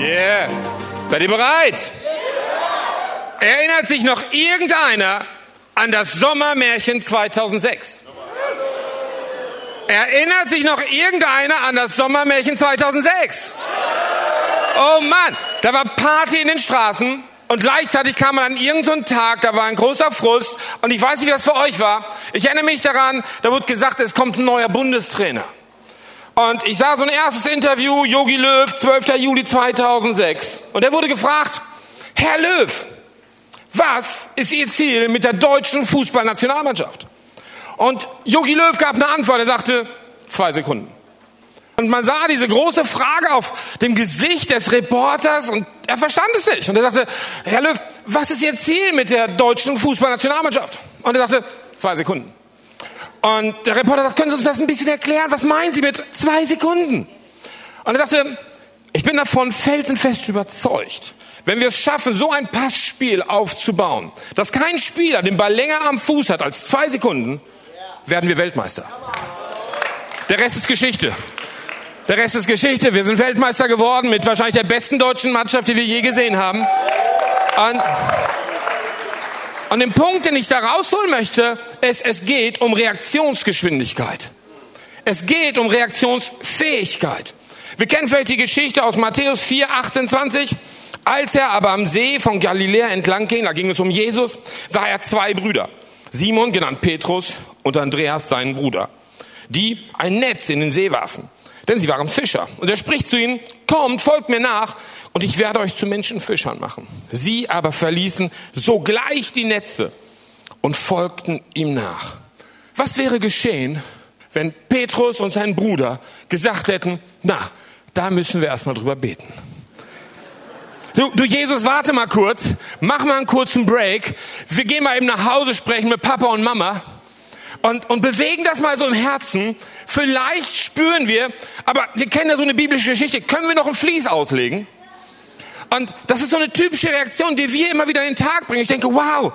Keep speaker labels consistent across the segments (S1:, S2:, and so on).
S1: Yeah. Seid ihr bereit? Erinnert sich noch irgendeiner an das Sommermärchen 2006? Erinnert sich noch irgendeiner an das Sommermärchen 2006? Oh Mann, da war Party in den Straßen und gleichzeitig kam man an irgendeinen Tag, da war ein großer Frust und ich weiß nicht, wie das für euch war. Ich erinnere mich daran, da wurde gesagt, es kommt ein neuer Bundestrainer. Und ich sah so ein erstes Interview, Yogi Löw, 12. Juli 2006. Und er wurde gefragt, Herr Löw, was ist Ihr Ziel mit der deutschen Fußballnationalmannschaft? Und Yogi Löw gab eine Antwort, er sagte, zwei Sekunden. Und man sah diese große Frage auf dem Gesicht des Reporters und er verstand es nicht. Und er sagte, Herr Löw, was ist Ihr Ziel mit der deutschen Fußballnationalmannschaft? Und er sagte, zwei Sekunden. Und der Reporter sagt, können Sie uns das ein bisschen erklären? Was meinen Sie mit zwei Sekunden? Und er sagte, ich bin davon felsenfest überzeugt, wenn wir es schaffen, so ein Passspiel aufzubauen, dass kein Spieler den Ball länger am Fuß hat als zwei Sekunden, werden wir Weltmeister. Der Rest ist Geschichte. Der Rest ist Geschichte. Wir sind Weltmeister geworden mit wahrscheinlich der besten deutschen Mannschaft, die wir je gesehen haben. Und und den Punkt, den ich da rausholen möchte, ist, es geht um Reaktionsgeschwindigkeit. Es geht um Reaktionsfähigkeit. Wir kennen vielleicht die Geschichte aus Matthäus 4, 18, 20. Als er aber am See von Galiläa entlang ging, da ging es um Jesus, sah er zwei Brüder. Simon, genannt Petrus, und Andreas, seinen Bruder, die ein Netz in den See warfen. Denn sie waren Fischer. Und er spricht zu ihnen, kommt, folgt mir nach und ich werde euch zu Menschenfischern machen. Sie aber verließen sogleich die Netze und folgten ihm nach. Was wäre geschehen, wenn Petrus und sein Bruder gesagt hätten, na, da müssen wir erstmal drüber beten. Du, du Jesus, warte mal kurz, mach mal einen kurzen Break. Wir gehen mal eben nach Hause sprechen mit Papa und Mama und, und bewegen das mal so im Herzen. Vielleicht spüren wir, aber wir kennen ja so eine biblische Geschichte, können wir noch ein Vlies auslegen? Und das ist so eine typische Reaktion, die wir immer wieder in den Tag bringen. Ich denke, wow,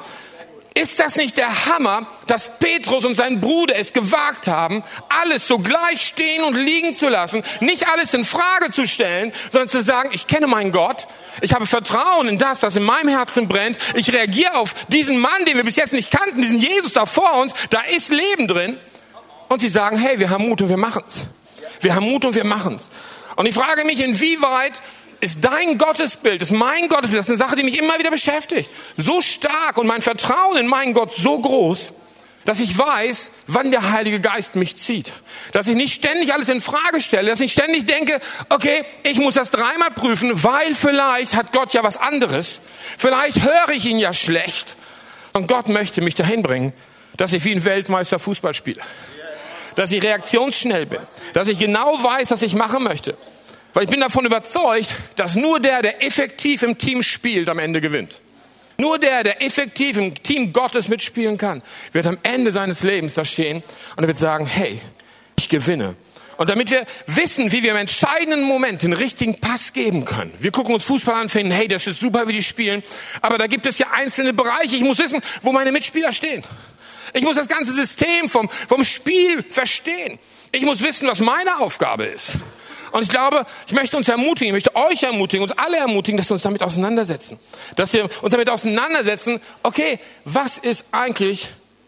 S1: ist das nicht der Hammer, dass Petrus und sein Bruder es gewagt haben, alles sogleich stehen und liegen zu lassen, nicht alles in Frage zu stellen, sondern zu sagen, ich kenne meinen Gott, ich habe Vertrauen in das, was in meinem Herzen brennt, ich reagiere auf diesen Mann, den wir bis jetzt nicht kannten, diesen Jesus da vor uns, da ist Leben drin. Und sie sagen, hey, wir haben Mut und wir machen's. Wir haben Mut und wir machen's. Und ich frage mich, inwieweit ist dein Gottesbild, ist mein Gottesbild, das ist eine Sache, die mich immer wieder beschäftigt. So stark und mein Vertrauen in meinen Gott so groß, dass ich weiß, wann der Heilige Geist mich zieht. Dass ich nicht ständig alles in Frage stelle, dass ich ständig denke, okay, ich muss das dreimal prüfen, weil vielleicht hat Gott ja was anderes. Vielleicht höre ich ihn ja schlecht. Und Gott möchte mich dahin bringen, dass ich wie ein Weltmeister Fußball spiele. Dass ich reaktionsschnell bin. Dass ich genau weiß, was ich machen möchte. Weil ich bin davon überzeugt, dass nur der, der effektiv im Team spielt, am Ende gewinnt. Nur der, der effektiv im Team Gottes mitspielen kann, wird am Ende seines Lebens da stehen und er wird sagen, hey, ich gewinne. Und damit wir wissen, wie wir im entscheidenden Moment den richtigen Pass geben können. Wir gucken uns Fußball an, finden, hey, das ist super, wie die spielen. Aber da gibt es ja einzelne Bereiche. Ich muss wissen, wo meine Mitspieler stehen. Ich muss das ganze System vom, vom Spiel verstehen. Ich muss wissen, was meine Aufgabe ist. Und ich glaube, ich möchte uns ermutigen, ich möchte euch ermutigen, uns alle ermutigen, dass wir uns damit auseinandersetzen. Dass wir uns damit auseinandersetzen, okay, was ist eigentlich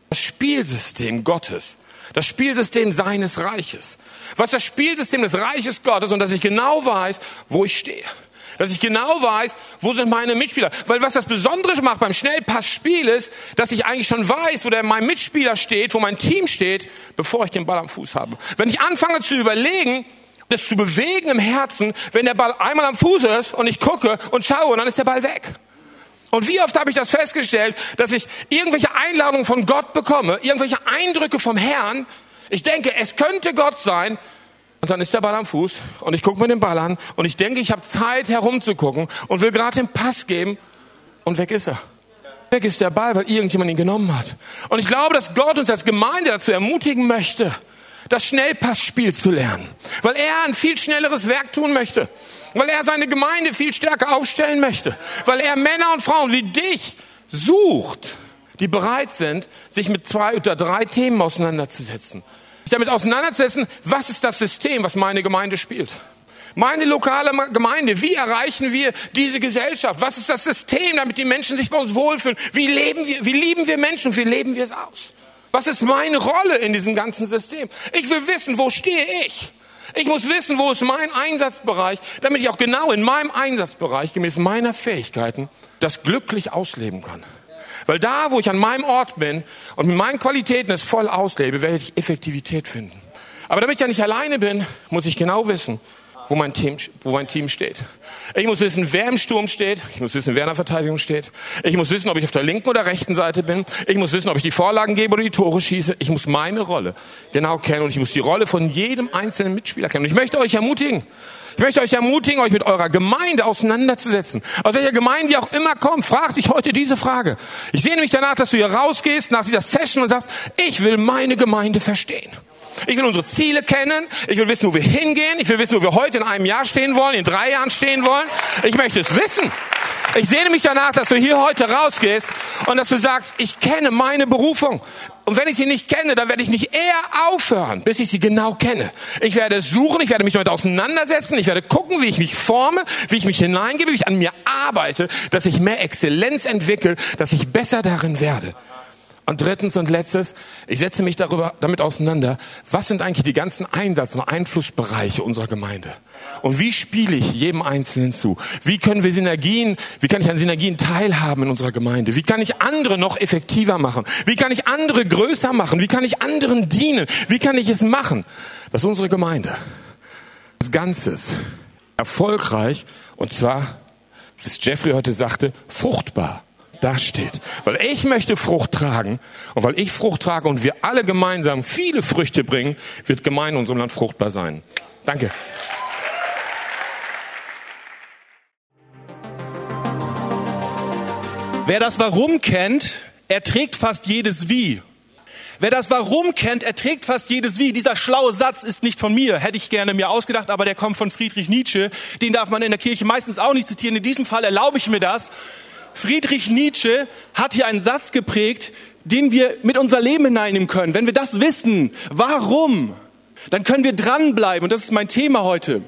S1: das Spielsystem Gottes? Das Spielsystem seines Reiches. Was ist das Spielsystem des Reiches Gottes und dass ich genau weiß, wo ich stehe. Dass ich genau weiß, wo sind meine Mitspieler. Weil was das Besondere macht beim Schnellpassspiel ist, dass ich eigentlich schon weiß, wo der mein Mitspieler steht, wo mein Team steht, bevor ich den Ball am Fuß habe. Wenn ich anfange zu überlegen, das zu bewegen im Herzen, wenn der Ball einmal am Fuß ist und ich gucke und schaue und dann ist der Ball weg. Und wie oft habe ich das festgestellt, dass ich irgendwelche Einladungen von Gott bekomme, irgendwelche Eindrücke vom Herrn. Ich denke, es könnte Gott sein. Und dann ist der Ball am Fuß und ich gucke mir den Ball an und ich denke, ich habe Zeit herumzugucken und will gerade den Pass geben und weg ist er. Weg ist der Ball, weil irgendjemand ihn genommen hat. Und ich glaube, dass Gott uns als Gemeinde dazu ermutigen möchte, das Schnellpassspiel zu lernen, weil er ein viel schnelleres Werk tun möchte, weil er seine Gemeinde viel stärker aufstellen möchte, weil er Männer und Frauen wie dich sucht, die bereit sind, sich mit zwei oder drei Themen auseinanderzusetzen. Sich damit auseinanderzusetzen, was ist das System, was meine Gemeinde spielt? Meine lokale Gemeinde, wie erreichen wir diese Gesellschaft? Was ist das System, damit die Menschen sich bei uns wohlfühlen? Wie leben wir, wie lieben wir Menschen? Wie leben wir es aus? Was ist meine Rolle in diesem ganzen System? Ich will wissen, wo stehe ich? Ich muss wissen, wo ist mein Einsatzbereich, damit ich auch genau in meinem Einsatzbereich gemäß meiner Fähigkeiten das glücklich ausleben kann. Weil da, wo ich an meinem Ort bin und mit meinen Qualitäten es voll auslebe, werde ich Effektivität finden. Aber damit ich ja nicht alleine bin, muss ich genau wissen, wo mein Team, wo mein Team steht. Ich muss wissen, wer im Sturm steht. Ich muss wissen, wer in der Verteidigung steht. Ich muss wissen, ob ich auf der linken oder rechten Seite bin. Ich muss wissen, ob ich die Vorlagen gebe oder die Tore schieße. Ich muss meine Rolle genau kennen und ich muss die Rolle von jedem einzelnen Mitspieler kennen. Und ich möchte euch ermutigen, ich möchte euch ermutigen, euch mit eurer Gemeinde auseinanderzusetzen. Aus welcher Gemeinde ihr auch immer kommt, fragt dich heute diese Frage. Ich sehe nämlich danach, dass du hier rausgehst nach dieser Session und sagst, ich will meine Gemeinde verstehen. Ich will unsere Ziele kennen. Ich will wissen, wo wir hingehen. Ich will wissen, wo wir heute in einem Jahr stehen wollen, in drei Jahren stehen wollen. Ich möchte es wissen. Ich sehne mich danach, dass du hier heute rausgehst und dass du sagst, ich kenne meine Berufung. Und wenn ich sie nicht kenne, dann werde ich nicht eher aufhören, bis ich sie genau kenne. Ich werde suchen, ich werde mich damit auseinandersetzen, ich werde gucken, wie ich mich forme, wie ich mich hineingebe, wie ich an mir arbeite, dass ich mehr Exzellenz entwickle, dass ich besser darin werde. Und drittens und letztes, ich setze mich darüber, damit auseinander, was sind eigentlich die ganzen Einsatz- und Einflussbereiche unserer Gemeinde? Und wie spiele ich jedem Einzelnen zu? Wie können wir Synergien, wie kann ich an Synergien teilhaben in unserer Gemeinde? Wie kann ich andere noch effektiver machen? Wie kann ich andere größer machen? Wie kann ich anderen dienen? Wie kann ich es machen, dass unsere Gemeinde als Ganzes erfolgreich und zwar, wie Jeffrey heute sagte, fruchtbar dasteht. Weil ich möchte Frucht tragen und weil ich Frucht trage und wir alle gemeinsam viele Früchte bringen, wird Gemeinde in unserem Land fruchtbar sein. Danke.
S2: Wer das Warum kennt, erträgt fast jedes Wie. Wer das Warum kennt, erträgt fast jedes Wie. Dieser schlaue Satz ist nicht von mir, hätte ich gerne mir ausgedacht, aber der kommt von Friedrich Nietzsche. Den darf man in der Kirche meistens auch nicht zitieren. In diesem Fall erlaube ich mir das. Friedrich Nietzsche hat hier einen Satz geprägt, den wir mit unser Leben hineinnehmen können. Wenn wir das wissen, warum, dann können wir dranbleiben. Und das ist mein Thema heute.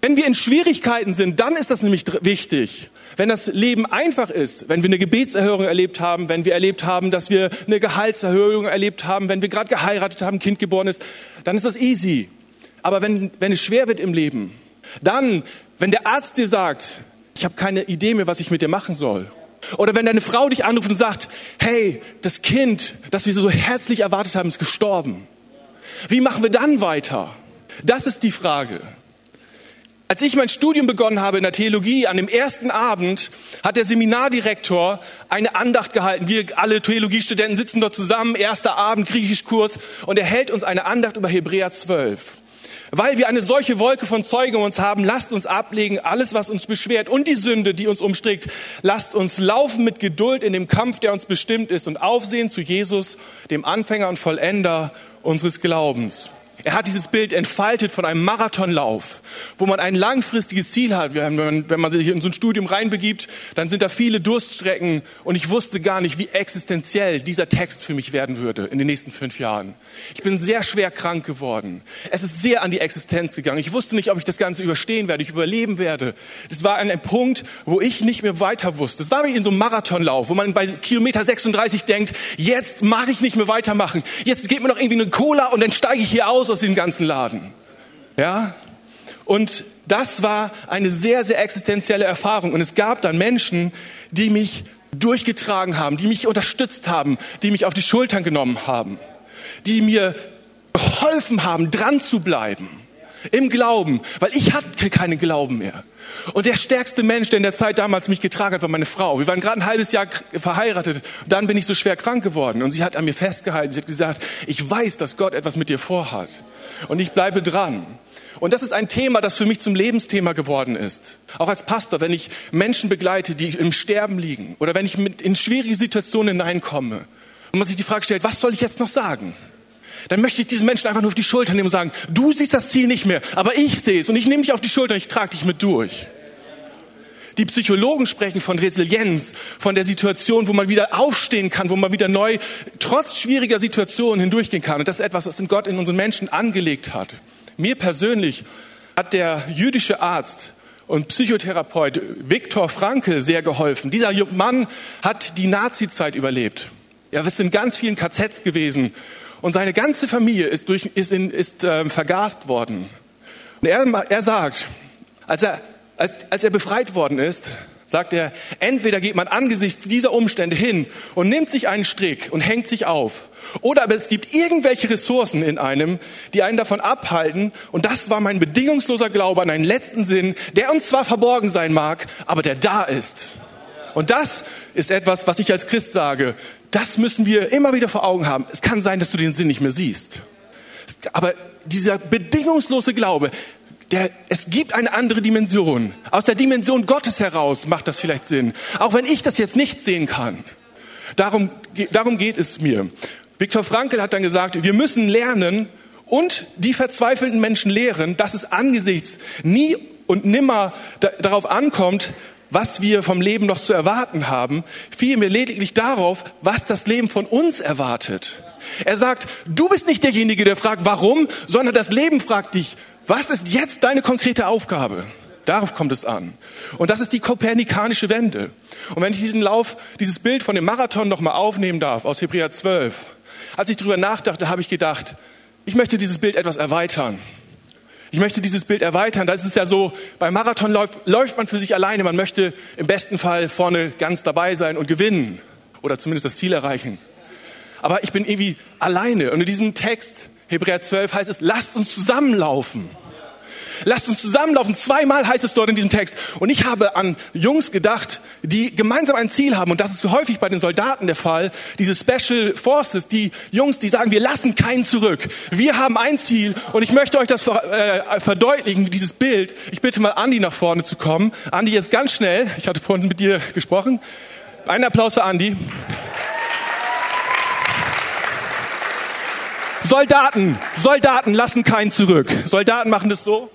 S2: Wenn wir in Schwierigkeiten sind, dann ist das nämlich wichtig. Wenn das Leben einfach ist, wenn wir eine Gebetserhörung erlebt haben, wenn wir erlebt haben, dass wir eine Gehaltserhöhung erlebt haben, wenn wir gerade geheiratet haben, Kind geboren ist, dann ist das easy. Aber wenn, wenn es schwer wird im Leben, dann, wenn der Arzt dir sagt, ich habe keine Idee mehr, was ich mit dir machen soll. Oder wenn deine Frau dich anruft und sagt, hey, das Kind, das wir so herzlich erwartet haben, ist gestorben. Wie machen wir dann weiter? Das ist die Frage. Als ich mein Studium begonnen habe in der Theologie, an dem ersten Abend hat der Seminardirektor eine Andacht gehalten. Wir alle Theologiestudenten sitzen dort zusammen, erster Abend, Griechischkurs, und er hält uns eine Andacht über Hebräer 12. Weil wir eine solche Wolke von Zeugen um uns haben, lasst uns ablegen, alles, was uns beschwert und die Sünde, die uns umstrickt. Lasst uns laufen mit Geduld in dem Kampf, der uns bestimmt ist und aufsehen zu Jesus, dem Anfänger und Vollender unseres Glaubens. Er hat dieses Bild entfaltet von einem Marathonlauf, wo man ein langfristiges Ziel hat. Wenn man, wenn man sich in so ein Studium reinbegibt, dann sind da viele Durststrecken und ich wusste gar nicht, wie existenziell dieser Text für mich werden würde in den nächsten fünf Jahren. Ich bin sehr schwer krank geworden. Es ist sehr an die Existenz gegangen. Ich wusste nicht, ob ich das Ganze überstehen werde, ich überleben werde. Das war einem Punkt, wo ich nicht mehr weiter wusste. Das war wie in so einem Marathonlauf, wo man bei Kilometer 36 denkt, jetzt mag ich nicht mehr weitermachen. Jetzt geht mir noch irgendwie eine Cola und dann steige ich hier aus raus aus diesem ganzen Laden. Ja? Und das war eine sehr, sehr existenzielle Erfahrung. Und es gab dann Menschen, die mich durchgetragen haben, die mich unterstützt haben, die mich auf die Schultern genommen haben, die mir geholfen haben, dran zu bleiben im Glauben, weil ich hatte keinen Glauben mehr. Und der stärkste Mensch, der in der Zeit damals mich getragen hat, war meine Frau. Wir waren gerade ein halbes Jahr verheiratet. Dann bin ich so schwer krank geworden. Und sie hat an mir festgehalten. Sie hat gesagt, ich weiß, dass Gott etwas mit dir vorhat. Und ich bleibe dran. Und das ist ein Thema, das für mich zum Lebensthema geworden ist. Auch als Pastor, wenn ich Menschen begleite, die im Sterben liegen oder wenn ich mit in schwierige Situationen hineinkomme und man sich die Frage stellt, was soll ich jetzt noch sagen? Dann möchte ich diesen Menschen einfach nur auf die Schulter nehmen und sagen, du siehst das Ziel nicht mehr, aber ich sehe es und ich nehme dich auf die Schulter und ich trage dich mit durch. Die Psychologen sprechen von Resilienz, von der Situation, wo man wieder aufstehen kann, wo man wieder neu, trotz schwieriger Situationen hindurchgehen kann. Und das ist etwas, was Gott in unseren Menschen angelegt hat. Mir persönlich hat der jüdische Arzt und Psychotherapeut Viktor Frankl sehr geholfen. Dieser Mann hat die Nazizeit überlebt. Er ist in ganz vielen KZs gewesen und seine ganze Familie ist, durch, ist, in, ist äh, vergast worden. Und er, er sagt, als er, als, als er befreit worden ist, sagt er, entweder geht man angesichts dieser Umstände hin und nimmt sich einen Strick und hängt sich auf, oder aber es gibt irgendwelche Ressourcen in einem, die einen davon abhalten, und das war mein bedingungsloser Glaube an einen letzten Sinn, der uns zwar verborgen sein mag, aber der da ist. Und das ist etwas, was ich als Christ sage, das müssen wir immer wieder vor Augen haben. Es kann sein, dass du den Sinn nicht mehr siehst. Aber dieser bedingungslose Glaube, der, es gibt eine andere Dimension. Aus der Dimension Gottes heraus macht das vielleicht Sinn. Auch wenn ich das jetzt nicht sehen kann. Darum, darum geht es mir. Viktor Frankl hat dann gesagt, wir müssen lernen und die verzweifelten Menschen lehren, dass es angesichts nie und nimmer darauf ankommt, was wir vom Leben noch zu erwarten haben, vielmehr lediglich darauf, was das Leben von uns erwartet. Er sagt, du bist nicht derjenige, der fragt, warum, sondern das Leben fragt dich, was ist jetzt deine konkrete Aufgabe? Darauf kommt es an. Und das ist die kopernikanische Wende. Und wenn ich diesen Lauf, dieses Bild von dem Marathon nochmal aufnehmen darf, aus Hebräer 12, als ich darüber nachdachte, habe ich gedacht, ich möchte dieses Bild etwas erweitern. Ich möchte dieses Bild erweitern. Da ist es ja so, beim Marathon läuft, läuft man für sich alleine. Man möchte im besten Fall vorne ganz dabei sein und gewinnen. Oder zumindest das Ziel erreichen. Aber ich bin irgendwie alleine. Und in diesem Text Hebräer 12 heißt es, lasst uns zusammenlaufen. Lasst uns zusammenlaufen. Zweimal heißt es dort in diesem Text. Und ich habe an Jungs gedacht, die gemeinsam ein Ziel haben. Und das ist häufig bei den Soldaten der Fall. Diese Special Forces, die Jungs, die sagen, wir lassen keinen zurück. Wir haben ein Ziel. Und ich möchte euch das äh, verdeutlichen, dieses Bild. Ich bitte mal Andi nach vorne zu kommen. Andi, jetzt ganz schnell. Ich hatte vorhin mit dir gesprochen. Ein Applaus für Andi. Soldaten, Soldaten lassen keinen zurück. Soldaten machen das so.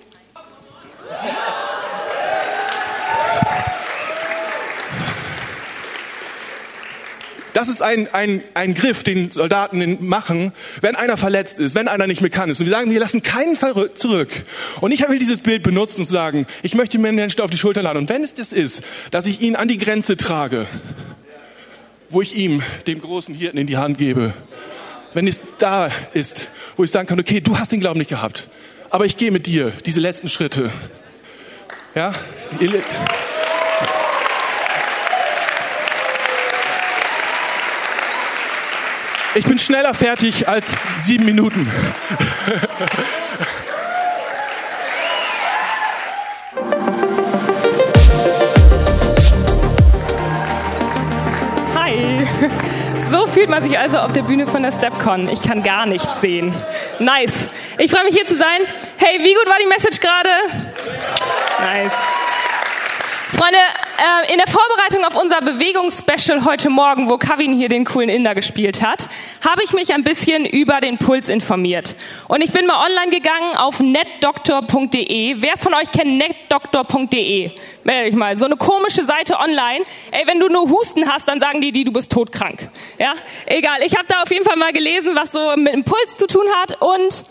S2: Das ist ein, ein, ein Griff, den Soldaten machen, wenn einer verletzt ist, wenn einer nicht mehr kann ist. Und wir sagen, wir lassen keinen Fall zurück. Und ich will dieses Bild benutzen und sagen, ich möchte mir Menschen auf die Schulter laden. Und wenn es das ist, dass ich ihn an die Grenze trage, wo ich ihm, dem großen Hirten, in die Hand gebe, wenn es da ist, wo ich sagen kann, okay, du hast den Glauben nicht gehabt, aber ich gehe mit dir diese letzten Schritte. Ja? Ich bin schneller fertig als sieben Minuten.
S3: So fühlt man sich also auf der Bühne von der StepCon. Ich kann gar nichts sehen. Nice. Ich freue mich hier zu sein. Hey, wie gut war die Message gerade? Nice. Freunde, äh, in der Vorbereitung auf unser Bewegungsspecial heute Morgen, wo Kevin hier den coolen Inder gespielt hat, habe ich mich ein bisschen über den Puls informiert. Und ich bin mal online gegangen auf netdoktor.de. Wer von euch kennt netdoktor.de? Melde dich mal. So eine komische Seite online. Ey, wenn du nur Husten hast, dann sagen die, die du bist todkrank. Ja, egal. Ich habe da auf jeden Fall mal gelesen, was so mit dem Puls zu tun hat und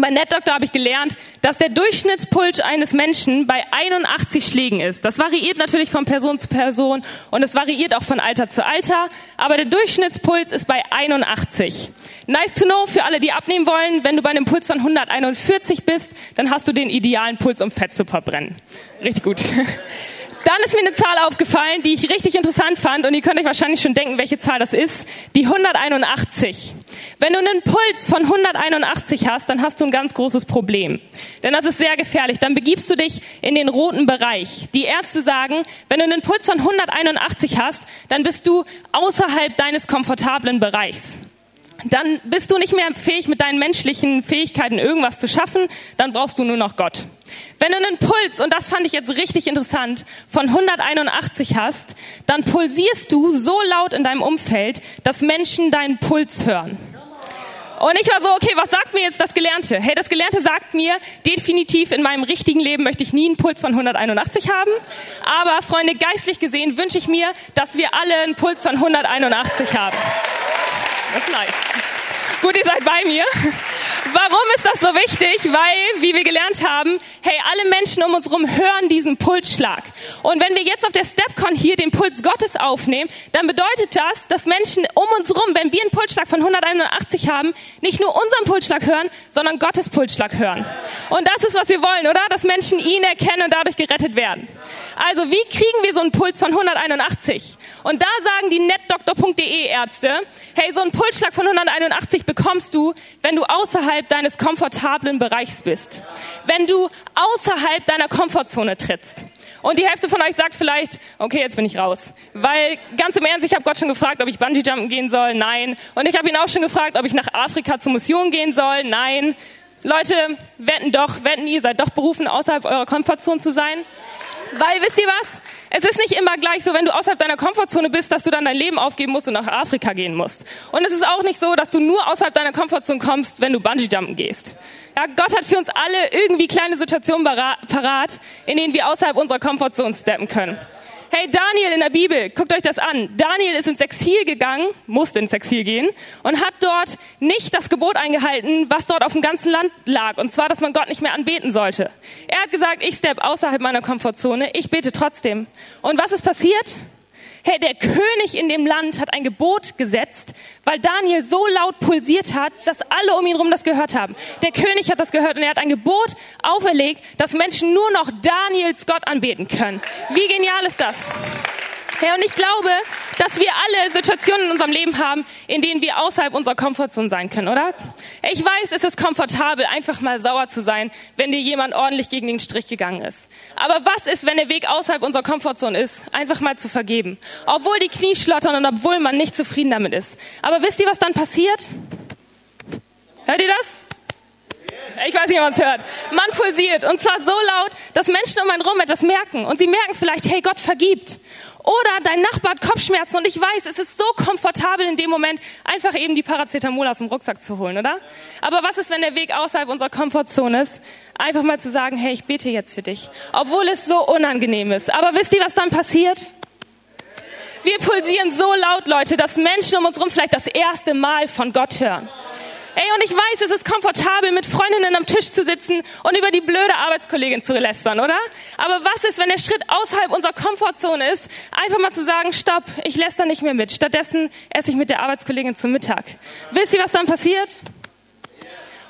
S3: bei NetDoctor habe ich gelernt, dass der Durchschnittspuls eines Menschen bei 81 Schlägen ist. Das variiert natürlich von Person zu Person und es variiert auch von Alter zu Alter, aber der Durchschnittspuls ist bei 81. Nice to know für alle, die abnehmen wollen, wenn du bei einem Puls von 141 bist, dann hast du den idealen Puls, um Fett zu verbrennen. Richtig gut. Dann ist mir eine Zahl aufgefallen, die ich richtig interessant fand und ihr könnt euch wahrscheinlich schon denken, welche Zahl das ist. Die 181. Wenn du einen Puls von 181 hast, dann hast du ein ganz großes Problem. Denn das ist sehr gefährlich. Dann begibst du dich in den roten Bereich. Die Ärzte sagen, wenn du einen Puls von 181 hast, dann bist du außerhalb deines komfortablen Bereichs dann bist du nicht mehr fähig, mit deinen menschlichen Fähigkeiten irgendwas zu schaffen, dann brauchst du nur noch Gott. Wenn du einen Puls, und das fand ich jetzt richtig interessant, von 181 hast, dann pulsierst du so laut in deinem Umfeld, dass Menschen deinen Puls hören. Und ich war so, okay, was sagt mir jetzt das Gelernte? Hey, das Gelernte sagt mir, definitiv in meinem richtigen Leben möchte ich nie einen Puls von 181 haben. Aber, Freunde, geistlich gesehen wünsche ich mir, dass wir alle einen Puls von 181 haben. Das ist nice. Gut, ihr seid bei mir. Warum ist das so wichtig? Weil, wie wir gelernt haben, hey, alle Menschen um uns herum hören diesen Pulsschlag. Und wenn wir jetzt auf der StepCon hier den Puls Gottes aufnehmen, dann bedeutet das, dass Menschen um uns herum, wenn wir einen Pulsschlag von 181 haben, nicht nur unseren Pulsschlag hören, sondern Gottes Pulsschlag hören. Und das ist, was wir wollen, oder? Dass Menschen ihn erkennen und dadurch gerettet werden. Also, wie kriegen wir so einen Puls von 181? Und da sagen die netdoktor.de Ärzte, hey, so einen Pulsschlag von 181 bekommst du, wenn du außerhalb deines komfortablen Bereichs bist. Wenn du außerhalb deiner Komfortzone trittst. Und die Hälfte von euch sagt vielleicht, okay, jetzt bin ich raus. Weil ganz im Ernst, ich habe Gott schon gefragt, ob ich Bungee-Jumpen gehen soll. Nein. Und ich habe ihn auch schon gefragt, ob ich nach Afrika zur Mission gehen soll. Nein. Leute, wetten doch, wetten ihr seid doch berufen, außerhalb eurer Komfortzone zu sein. Weil, wisst ihr was? Es ist nicht immer gleich so, wenn du außerhalb deiner Komfortzone bist, dass du dann dein Leben aufgeben musst und nach Afrika gehen musst. Und es ist auch nicht so, dass du nur außerhalb deiner Komfortzone kommst, wenn du Bungee-Jumpen gehst. Ja, Gott hat für uns alle irgendwie kleine Situationen parat, in denen wir außerhalb unserer Komfortzone steppen können. Hey, Daniel in der Bibel, guckt euch das an. Daniel ist ins Exil gegangen, musste ins Exil gehen und hat dort nicht das Gebot eingehalten, was dort auf dem ganzen Land lag. Und zwar, dass man Gott nicht mehr anbeten sollte. Er hat gesagt, ich step außerhalb meiner Komfortzone, ich bete trotzdem. Und was ist passiert? Hey, der König in dem Land hat ein Gebot gesetzt, weil Daniel so laut pulsiert hat, dass alle um ihn herum das gehört haben. Der König hat das gehört und er hat ein Gebot auferlegt, dass Menschen nur noch Daniels Gott anbeten können. Wie genial ist das? Hey, und ich glaube, dass wir alle Situationen in unserem Leben haben, in denen wir außerhalb unserer Komfortzone sein können, oder? Ich weiß, es ist komfortabel, einfach mal sauer zu sein, wenn dir jemand ordentlich gegen den Strich gegangen ist. Aber was ist, wenn der Weg außerhalb unserer Komfortzone ist, einfach mal zu vergeben? Obwohl die Knie schlottern und obwohl man nicht zufrieden damit ist. Aber wisst ihr, was dann passiert? Hört ihr das? Ich weiß nicht, ob man es hört. Man pulsiert. Und zwar so laut, dass Menschen um einen rum etwas merken. Und sie merken vielleicht, hey, Gott vergibt. Oder dein Nachbar hat Kopfschmerzen und ich weiß, es ist so komfortabel in dem Moment, einfach eben die Paracetamol aus dem Rucksack zu holen, oder? Aber was ist, wenn der Weg außerhalb unserer Komfortzone ist? Einfach mal zu sagen, hey, ich bete jetzt für dich. Obwohl es so unangenehm ist. Aber wisst ihr, was dann passiert? Wir pulsieren so laut, Leute, dass Menschen um uns herum vielleicht das erste Mal von Gott hören. Ey, und ich weiß, es ist komfortabel, mit Freundinnen am Tisch zu sitzen und über die blöde Arbeitskollegin zu lästern, oder? Aber was ist, wenn der Schritt außerhalb unserer Komfortzone ist, einfach mal zu sagen, stopp, ich läster nicht mehr mit. Stattdessen esse ich mit der Arbeitskollegin zum Mittag. Wisst ihr, was dann passiert?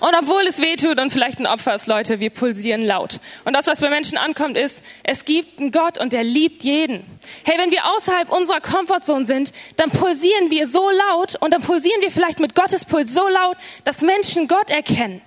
S3: Und obwohl es weh tut und vielleicht ein Opfer ist, Leute, wir pulsieren laut. Und das, was bei Menschen ankommt, ist, es gibt einen Gott und der liebt jeden. Hey, wenn wir außerhalb unserer Komfortzone sind, dann pulsieren wir so laut und dann pulsieren wir vielleicht mit Gottes Puls so laut, dass Menschen Gott erkennen.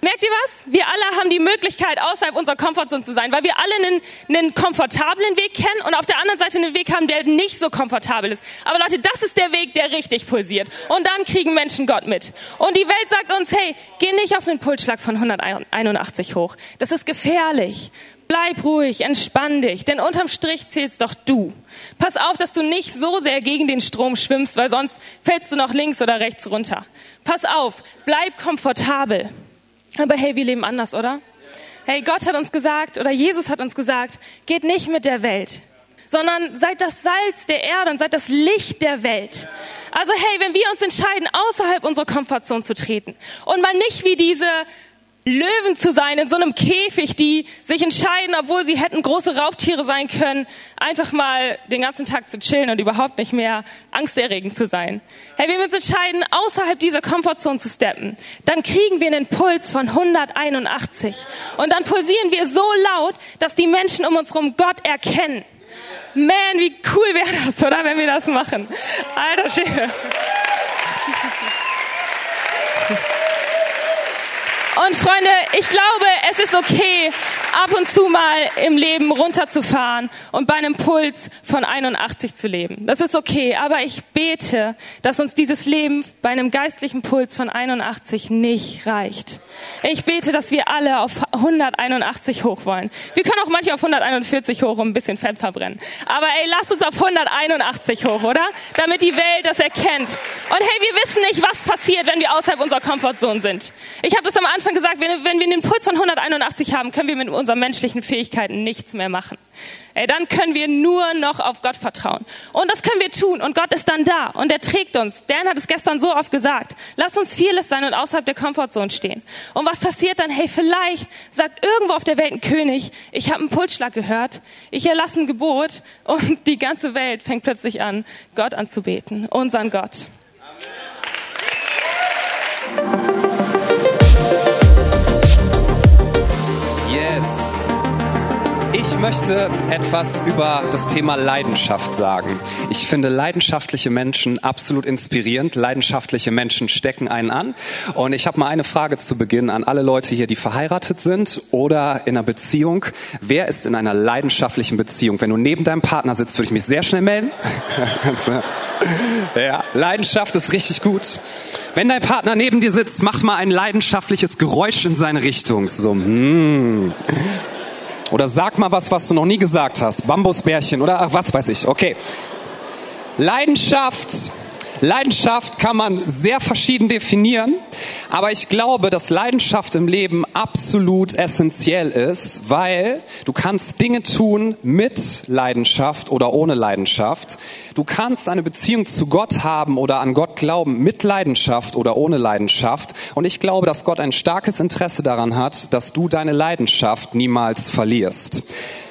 S3: Merkt ihr was? Wir alle haben die Möglichkeit, außerhalb unserer Komfortzone zu sein, weil wir alle einen, einen komfortablen Weg kennen und auf der anderen Seite einen Weg haben, der nicht so komfortabel ist. Aber Leute, das ist der Weg, der richtig pulsiert. Und dann kriegen Menschen Gott mit. Und die Welt sagt uns, hey, geh nicht auf den Pulsschlag von 181 hoch. Das ist gefährlich. Bleib ruhig, entspann dich, denn unterm Strich zählst doch du. Pass auf, dass du nicht so sehr gegen den Strom schwimmst, weil sonst fällst du noch links oder rechts runter. Pass auf, bleib komfortabel. Aber hey, wir leben anders, oder? Hey, Gott hat uns gesagt, oder Jesus hat uns gesagt, geht nicht mit der Welt, sondern seid das Salz der Erde und seid das Licht der Welt. Also hey, wenn wir uns entscheiden, außerhalb unserer Komfortzone zu treten und mal nicht wie diese Löwen zu sein in so einem Käfig, die sich entscheiden, obwohl sie hätten große Raubtiere sein können, einfach mal den ganzen Tag zu chillen und überhaupt nicht mehr angsterregend zu sein. Hey, wenn wir uns entscheiden, außerhalb dieser Komfortzone zu steppen, dann kriegen wir einen Puls von 181. Und dann pulsieren wir so laut, dass die Menschen um uns herum Gott erkennen. Man, wie cool wäre das, oder, wenn wir das machen? Alter Schwede. Und Freunde, ich glaube, es ist okay, ab und zu mal im Leben runterzufahren und bei einem Puls von 81 zu leben. Das ist okay, aber ich bete, dass uns dieses Leben bei einem geistlichen Puls von 81 nicht reicht. Ich bete, dass wir alle auf 181 hoch wollen. Wir können auch manche auf 141 hoch, um ein bisschen Fett verbrennen. Aber ey, lasst uns auf 181 hoch, oder? Damit die Welt das erkennt. Und hey, wir wissen nicht, was passiert, wenn wir außerhalb unserer Komfortzone sind. Ich habe das am Anfang gesagt, wenn, wenn wir einen Puls von 181 haben, können wir mit unseren menschlichen Fähigkeiten nichts mehr machen. Ey, dann können wir nur noch auf Gott vertrauen. Und das können wir tun. Und Gott ist dann da. Und er trägt uns. Dan hat es gestern so oft gesagt. Lass uns fearless sein und außerhalb der Comfortzone stehen. Und was passiert dann? Hey, vielleicht sagt irgendwo auf der Welt ein König, ich habe einen Pulsschlag gehört, ich erlasse ein Gebot und die ganze Welt fängt plötzlich an, Gott anzubeten. Unseren Gott.
S4: Ich möchte etwas über das Thema Leidenschaft sagen. Ich finde leidenschaftliche Menschen absolut inspirierend. Leidenschaftliche Menschen stecken einen an. Und ich habe mal eine Frage zu Beginn an alle Leute hier, die verheiratet sind oder in einer Beziehung. Wer ist in einer leidenschaftlichen Beziehung? Wenn du neben deinem Partner sitzt, würde ich mich sehr schnell melden. ja, Leidenschaft ist richtig gut. Wenn dein Partner neben dir sitzt, mach mal ein leidenschaftliches Geräusch in seine Richtung. So, hmm. Oder sag mal was, was du noch nie gesagt hast. Bambusbärchen oder ach, was weiß ich. Okay. Leidenschaft. Leidenschaft kann man sehr verschieden definieren, aber ich glaube, dass Leidenschaft im Leben absolut essentiell ist, weil du kannst Dinge tun mit Leidenschaft oder ohne Leidenschaft. Du kannst eine Beziehung zu Gott haben oder an Gott glauben mit Leidenschaft oder ohne Leidenschaft. Und ich glaube, dass Gott ein starkes Interesse daran hat, dass du deine Leidenschaft niemals verlierst.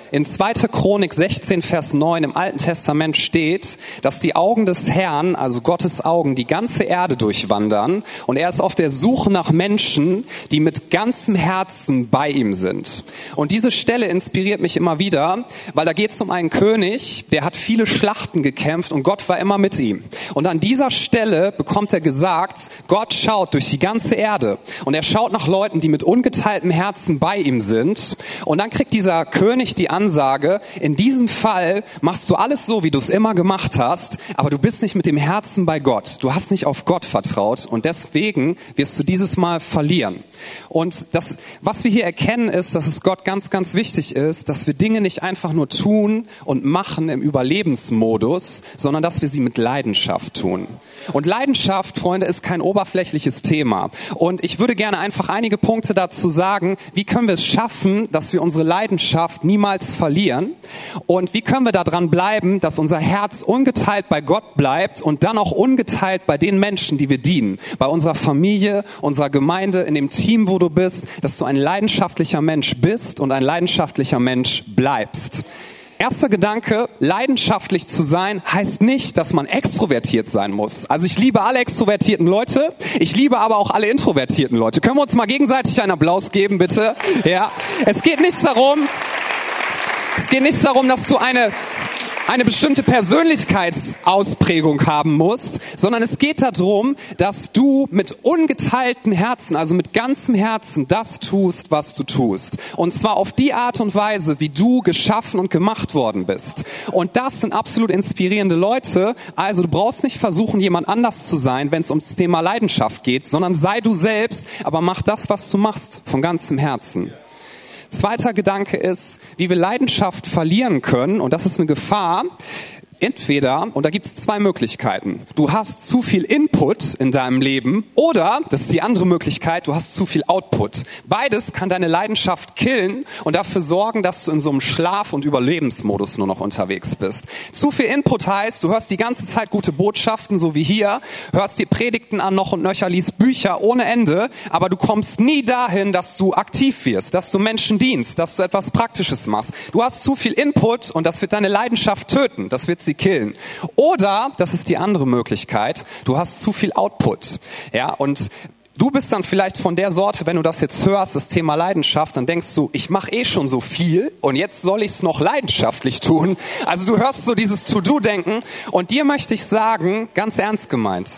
S4: In 2. Chronik 16, Vers 9 im Alten Testament steht, dass die Augen des Herrn, also Gottes Augen, die ganze Erde durchwandern und er ist auf der Suche nach Menschen, die mit ganzem Herzen bei ihm sind. Und diese Stelle inspiriert mich immer wieder, weil da geht es um einen König, der hat viele Schlachten gekämpft und Gott war immer mit ihm. Und an dieser Stelle bekommt er gesagt, Gott schaut durch die ganze Erde und er schaut nach Leuten, die mit ungeteiltem Herzen bei ihm sind. Und dann kriegt dieser König die Ansage, in diesem Fall machst du alles so, wie du es immer gemacht hast, aber du bist nicht mit dem Herzen bei Gott. Du hast nicht auf Gott vertraut und deswegen wirst du dieses Mal verlieren. Und das, was wir hier erkennen, ist, dass es Gott ganz, ganz wichtig ist, dass wir Dinge nicht einfach nur tun und machen im Überlebensmodus, sondern dass wir sie mit Leidenschaft tun. Und Leidenschaft, Freunde, ist kein oberflächliches Thema. Und ich würde gerne einfach einige Punkte dazu sagen, wie können wir es schaffen, dass wir unsere Leidenschaft niemals verlieren? Und wie können wir daran bleiben, dass unser Herz ungeteilt bei Gott bleibt und dann auch ungeteilt bei den Menschen, die wir dienen, bei unserer Familie, unserer Gemeinde, in dem Team, wo du bist, dass du ein leidenschaftlicher Mensch bist und ein leidenschaftlicher Mensch bleibst. Erster Gedanke, leidenschaftlich zu sein, heißt nicht, dass man extrovertiert sein muss. Also ich liebe alle extrovertierten Leute, ich liebe aber auch alle introvertierten Leute. Können wir uns mal gegenseitig einen Applaus geben, bitte? Ja. Es geht nicht darum, es geht nicht darum, dass du eine eine bestimmte Persönlichkeitsausprägung haben musst, sondern es geht darum, dass du mit ungeteilten Herzen, also mit ganzem Herzen das tust, was du tust. Und zwar auf die Art und Weise, wie du geschaffen und gemacht worden bist. Und das sind absolut inspirierende Leute. Also du brauchst nicht versuchen, jemand anders zu sein, wenn es ums Thema Leidenschaft geht, sondern sei du selbst, aber mach das, was du machst, von ganzem Herzen. Zweiter Gedanke ist, wie wir Leidenschaft verlieren können, und das ist eine Gefahr, Entweder, und da gibt es zwei Möglichkeiten, du hast zu viel Input in deinem Leben oder, das ist die andere Möglichkeit, du hast zu viel Output. Beides kann deine Leidenschaft killen und dafür sorgen, dass du in so einem Schlaf- und Überlebensmodus nur noch unterwegs bist. Zu viel Input heißt, du hörst die ganze Zeit gute Botschaften, so wie hier, hörst dir Predigten an noch und nöcher, liest Bücher ohne Ende, aber du kommst nie dahin, dass du aktiv wirst, dass du Menschen dienst, dass du etwas Praktisches machst. Du hast zu viel Input und das wird deine Leidenschaft töten. Das wird sie killen. Oder, das ist die andere Möglichkeit, du hast zu viel Output. Ja, und Du bist dann vielleicht von der Sorte, wenn du das jetzt hörst, das Thema Leidenschaft, dann denkst du, ich mache eh schon so viel und jetzt soll ich es noch leidenschaftlich tun. Also du hörst so dieses To-Do-Denken und dir möchte ich sagen, ganz ernst gemeint,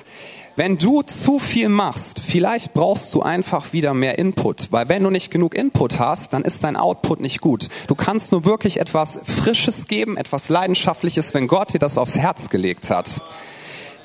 S4: wenn du zu viel machst, vielleicht brauchst du einfach wieder mehr Input, weil wenn du nicht genug Input hast, dann ist dein Output nicht gut. Du kannst nur wirklich etwas Frisches geben, etwas Leidenschaftliches, wenn Gott dir das aufs Herz gelegt hat.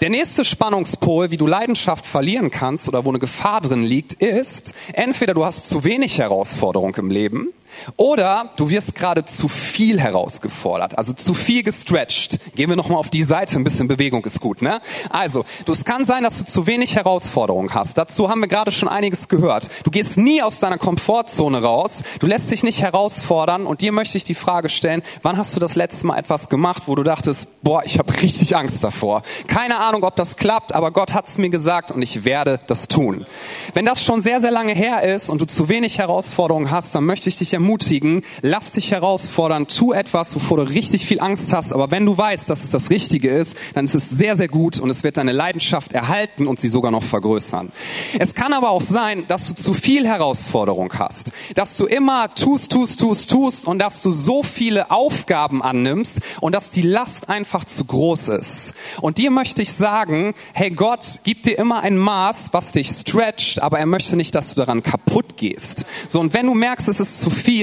S4: Der nächste Spannungspol, wie du Leidenschaft verlieren kannst oder wo eine Gefahr drin liegt, ist, entweder du hast zu wenig Herausforderung im Leben Oder du wirst gerade zu viel herausgefordert, also zu viel gestretched. Gehen wir nochmal auf die Seite, ein bisschen Bewegung ist gut, ne? Also, du, es kann sein, dass du zu wenig Herausforderungen hast. Dazu haben wir gerade schon einiges gehört. Du gehst nie aus deiner Komfortzone raus, du lässt dich nicht herausfordern und dir möchte ich die Frage stellen, wann hast du das letzte Mal etwas gemacht, wo du dachtest, boah, ich habe richtig Angst davor. Keine Ahnung, ob das klappt, aber Gott hat es mir gesagt und ich werde das tun. Wenn das schon sehr, sehr lange her ist und du zu wenig Herausforderungen hast, dann möchte ich dich ermutigen, lass dich herausfordern, tu etwas, wovor du richtig viel Angst hast, aber wenn du weißt, dass es das Richtige ist, dann ist es sehr, sehr gut und es wird deine Leidenschaft erhalten und sie sogar noch vergrößern. Es kann aber auch sein, dass du zu viel Herausforderung hast, dass du immer tust, tust, tust, tust und dass du so viele Aufgaben annimmst und dass die Last einfach zu groß ist. Und dir möchte ich sagen, hey Gott gibt dir immer ein Maß, was dich stretcht, aber er möchte nicht, dass du daran kaputt gehst. So, und wenn du merkst, es ist zu viel,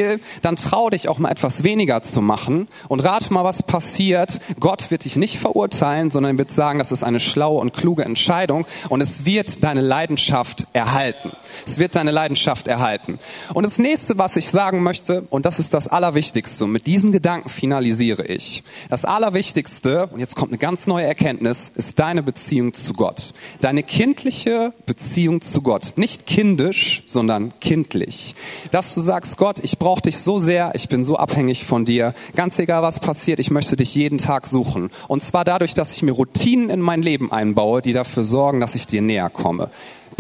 S4: dann trau dich auch mal etwas weniger zu machen und rate mal, was passiert. Gott wird dich nicht verurteilen, sondern wird sagen, das ist eine schlaue und kluge Entscheidung und es wird deine Leidenschaft erhalten. Es wird deine Leidenschaft erhalten. Und das nächste, was ich sagen möchte, und das ist das Allerwichtigste, und mit diesem Gedanken finalisiere ich. Das Allerwichtigste, und jetzt kommt eine ganz neue Erkenntnis, ist deine Beziehung zu Gott. Deine kindliche Beziehung zu Gott. Nicht kindisch, sondern kindlich. Dass du sagst, Gott, ich brauche dich so sehr, ich bin so abhängig von dir. Ganz egal, was passiert, ich möchte dich jeden Tag suchen. Und zwar dadurch, dass ich mir Routinen in mein Leben einbaue, die dafür sorgen, dass ich dir näher komme.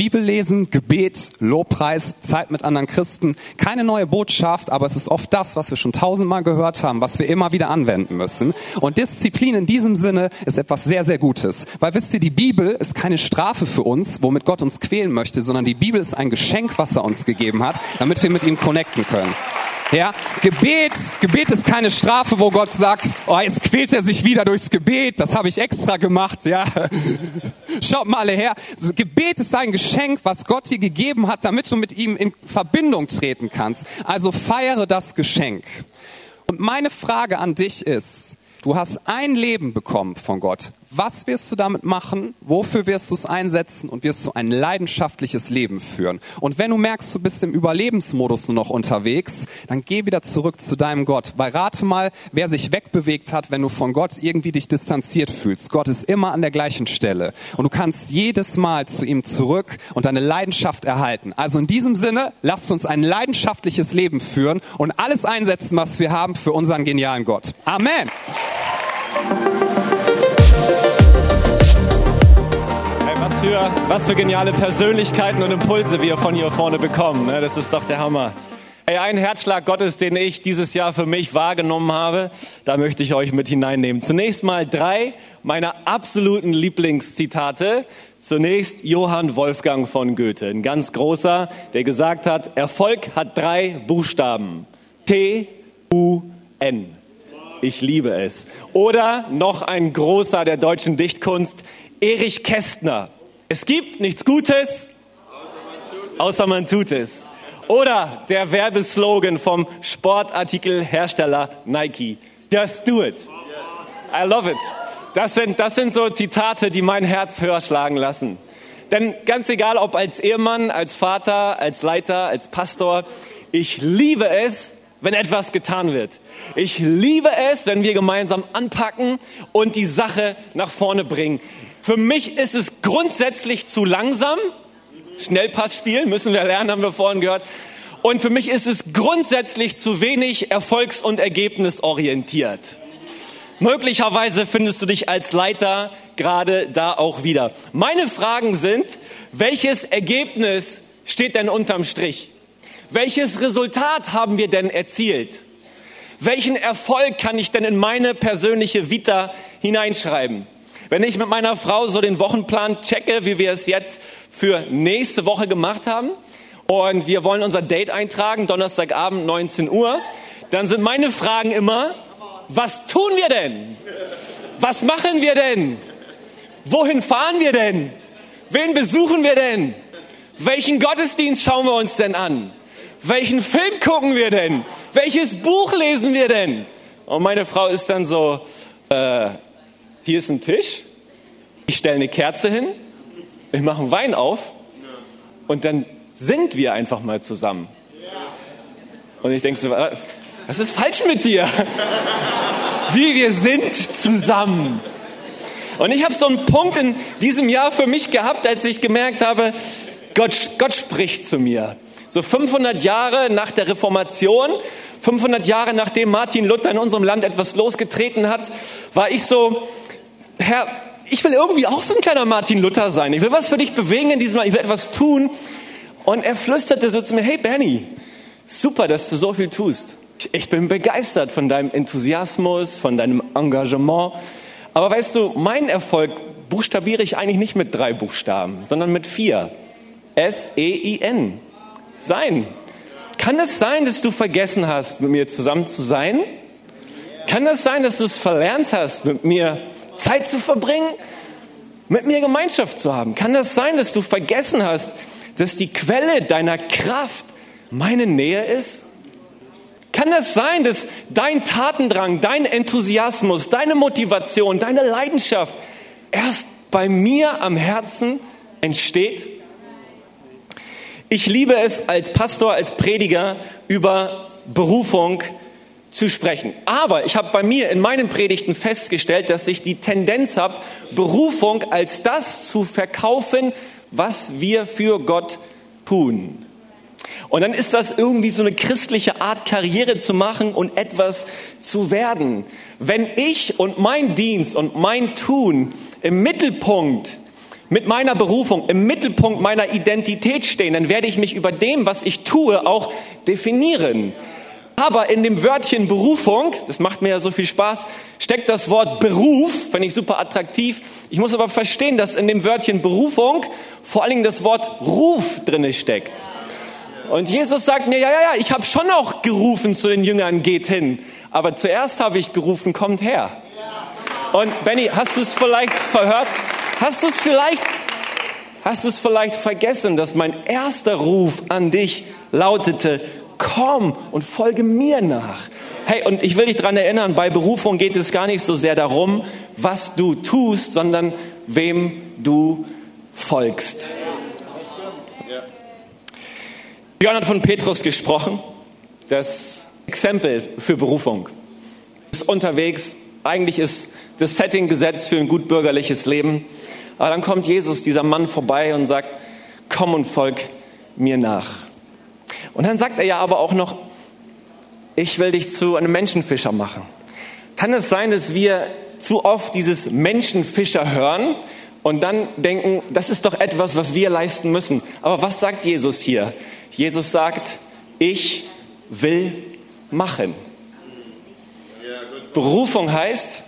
S4: Bibel lesen, Gebet, Lobpreis, Zeit mit anderen Christen. Keine neue Botschaft, aber es ist oft das, was wir schon tausendmal gehört haben, was wir immer wieder anwenden müssen. Und Disziplin in diesem Sinne ist etwas sehr, sehr Gutes. Weil wisst ihr, die Bibel ist keine Strafe für uns, womit Gott uns quälen möchte, sondern die Bibel ist ein Geschenk, was er uns gegeben hat, damit wir mit ihm connecten können. Ja, Gebet, Gebet ist keine Strafe, wo Gott sagt, oh, jetzt quält er sich wieder durchs Gebet, das habe ich extra gemacht, ja. Schaut mal alle her. Gebet ist ein Geschenk, was Gott dir gegeben hat, damit du mit ihm in Verbindung treten kannst. Also feiere das Geschenk. Und meine Frage an dich ist, du hast ein Leben bekommen von Gott. Was wirst du damit machen? Wofür wirst du es einsetzen? Und wirst du ein leidenschaftliches Leben führen? Und wenn du merkst, du bist im Überlebensmodus nur noch unterwegs, dann geh wieder zurück zu deinem Gott. Weil rate mal, wer sich wegbewegt hat, wenn du von Gott irgendwie dich distanziert fühlst. Gott ist immer an der gleichen Stelle. Und du kannst jedes Mal zu ihm zurück und deine Leidenschaft erhalten. Also in diesem Sinne, lasst uns ein leidenschaftliches Leben führen und alles einsetzen, was wir haben für unseren genialen Gott. Amen.
S5: Für, was für geniale Persönlichkeiten und Impulse wir von hier vorne bekommen. Ne? Das ist doch der Hammer. Ey, ein Herzschlag Gottes, den ich dieses Jahr für mich wahrgenommen habe, da möchte ich euch mit hineinnehmen. Zunächst mal drei meiner absoluten Lieblingszitate. Zunächst Johann Wolfgang von Goethe, ein ganz großer, der gesagt hat, Erfolg hat drei Buchstaben. T, U, N. Ich liebe es. Oder noch ein großer der deutschen Dichtkunst, Erich Kästner. Es gibt nichts Gutes, außer man tut es. Oder der Werbeslogan vom Sportartikelhersteller Nike. Just do it. I love it. Das sind, das sind so Zitate, die mein Herz höher schlagen lassen. Denn ganz egal, ob als Ehemann, als Vater, als Leiter, als Pastor, ich liebe es, wenn etwas getan wird. Ich liebe es, wenn wir gemeinsam anpacken und die Sache nach vorne bringen. Für mich ist es grundsätzlich zu langsam. Schnellpass spielen müssen wir lernen, haben wir vorhin gehört. Und für mich ist es grundsätzlich zu wenig erfolgs- und ergebnisorientiert. Möglicherweise findest du dich als Leiter gerade da auch wieder. Meine Fragen sind, welches Ergebnis steht denn unterm Strich? Welches Resultat haben wir denn erzielt? Welchen Erfolg kann ich denn in meine persönliche Vita hineinschreiben? Wenn ich mit meiner Frau so den Wochenplan checke, wie wir es jetzt für nächste Woche gemacht haben, und wir wollen unser Date eintragen, Donnerstagabend 19 Uhr, dann sind meine Fragen immer, was tun wir denn? Was machen wir denn? Wohin fahren wir denn? Wen besuchen wir denn? Welchen Gottesdienst schauen wir uns denn an? Welchen Film gucken wir denn? Welches Buch lesen wir denn? Und meine Frau ist dann so, äh, hier ist ein Tisch, ich stelle eine Kerze hin, ich mache einen Wein auf und dann sind wir einfach mal zusammen. Und ich denke so, was ist falsch mit dir? Wie wir sind zusammen. Und ich habe so einen Punkt in diesem Jahr für mich gehabt, als ich gemerkt habe, Gott, Gott spricht zu mir. So 500 Jahre nach der Reformation, 500 Jahre nachdem Martin Luther in unserem Land etwas losgetreten hat, war ich so, Herr, ich will irgendwie auch so ein kleiner Martin Luther sein. Ich will was für dich bewegen in diesem Land. Ich will etwas tun. Und er flüsterte so zu mir, hey Benny, super, dass du so viel tust. Ich bin begeistert von deinem Enthusiasmus, von deinem Engagement. Aber weißt du, mein Erfolg buchstabiere ich eigentlich nicht mit drei Buchstaben, sondern mit vier. S-E-I-N. Sein. Kann es sein, dass du vergessen hast, mit mir zusammen zu sein? Kann es sein, dass du es verlernt hast, mit mir Zeit zu verbringen? Mit mir Gemeinschaft zu haben? Kann es sein, dass du vergessen hast, dass die Quelle deiner Kraft meine Nähe ist? Kann es sein, dass dein Tatendrang, dein Enthusiasmus, deine Motivation, deine Leidenschaft erst bei mir am Herzen entsteht? Ich liebe es als Pastor, als Prediger über Berufung zu sprechen. Aber ich habe bei mir in meinen Predigten festgestellt, dass ich die Tendenz habe, Berufung als das zu verkaufen, was wir für Gott tun. Und dann ist das irgendwie so eine christliche Art, Karriere zu machen und etwas zu werden. Wenn ich und mein Dienst und mein Tun im Mittelpunkt mit meiner Berufung, im Mittelpunkt meiner Identität stehen, dann werde ich mich über dem, was ich tue, auch definieren. Aber in dem Wörtchen Berufung, das macht mir ja so viel Spaß, steckt das Wort Beruf, finde ich super attraktiv. Ich muss aber verstehen, dass in dem Wörtchen Berufung vor allen Dingen das Wort Ruf drinne steckt. Und Jesus sagt mir, ja, ja, ja, ich habe schon auch gerufen zu den Jüngern, geht hin. Aber zuerst habe ich gerufen, kommt her. Und Benny, hast du es vielleicht verhört? Hast du es vielleicht, hast du es vielleicht vergessen, dass mein erster Ruf an dich lautete, komm und folge mir nach. Hey, und ich will dich daran erinnern, bei Berufung geht es gar nicht so sehr darum, was du tust, sondern wem du folgst. Björn hat von Petrus gesprochen, das Exempel für Berufung. Ist unterwegs, eigentlich ist das Setting gesetzt für ein gut bürgerliches Leben. Aber dann kommt Jesus, dieser Mann, vorbei und sagt, komm und folg mir nach. Und dann sagt er ja aber auch noch, ich will dich zu einem Menschenfischer machen. Kann es sein, dass wir zu oft dieses Menschenfischer hören und dann denken, das ist doch etwas, was wir leisten müssen. Aber was sagt Jesus hier? Jesus sagt, ich will machen. Berufung heißt,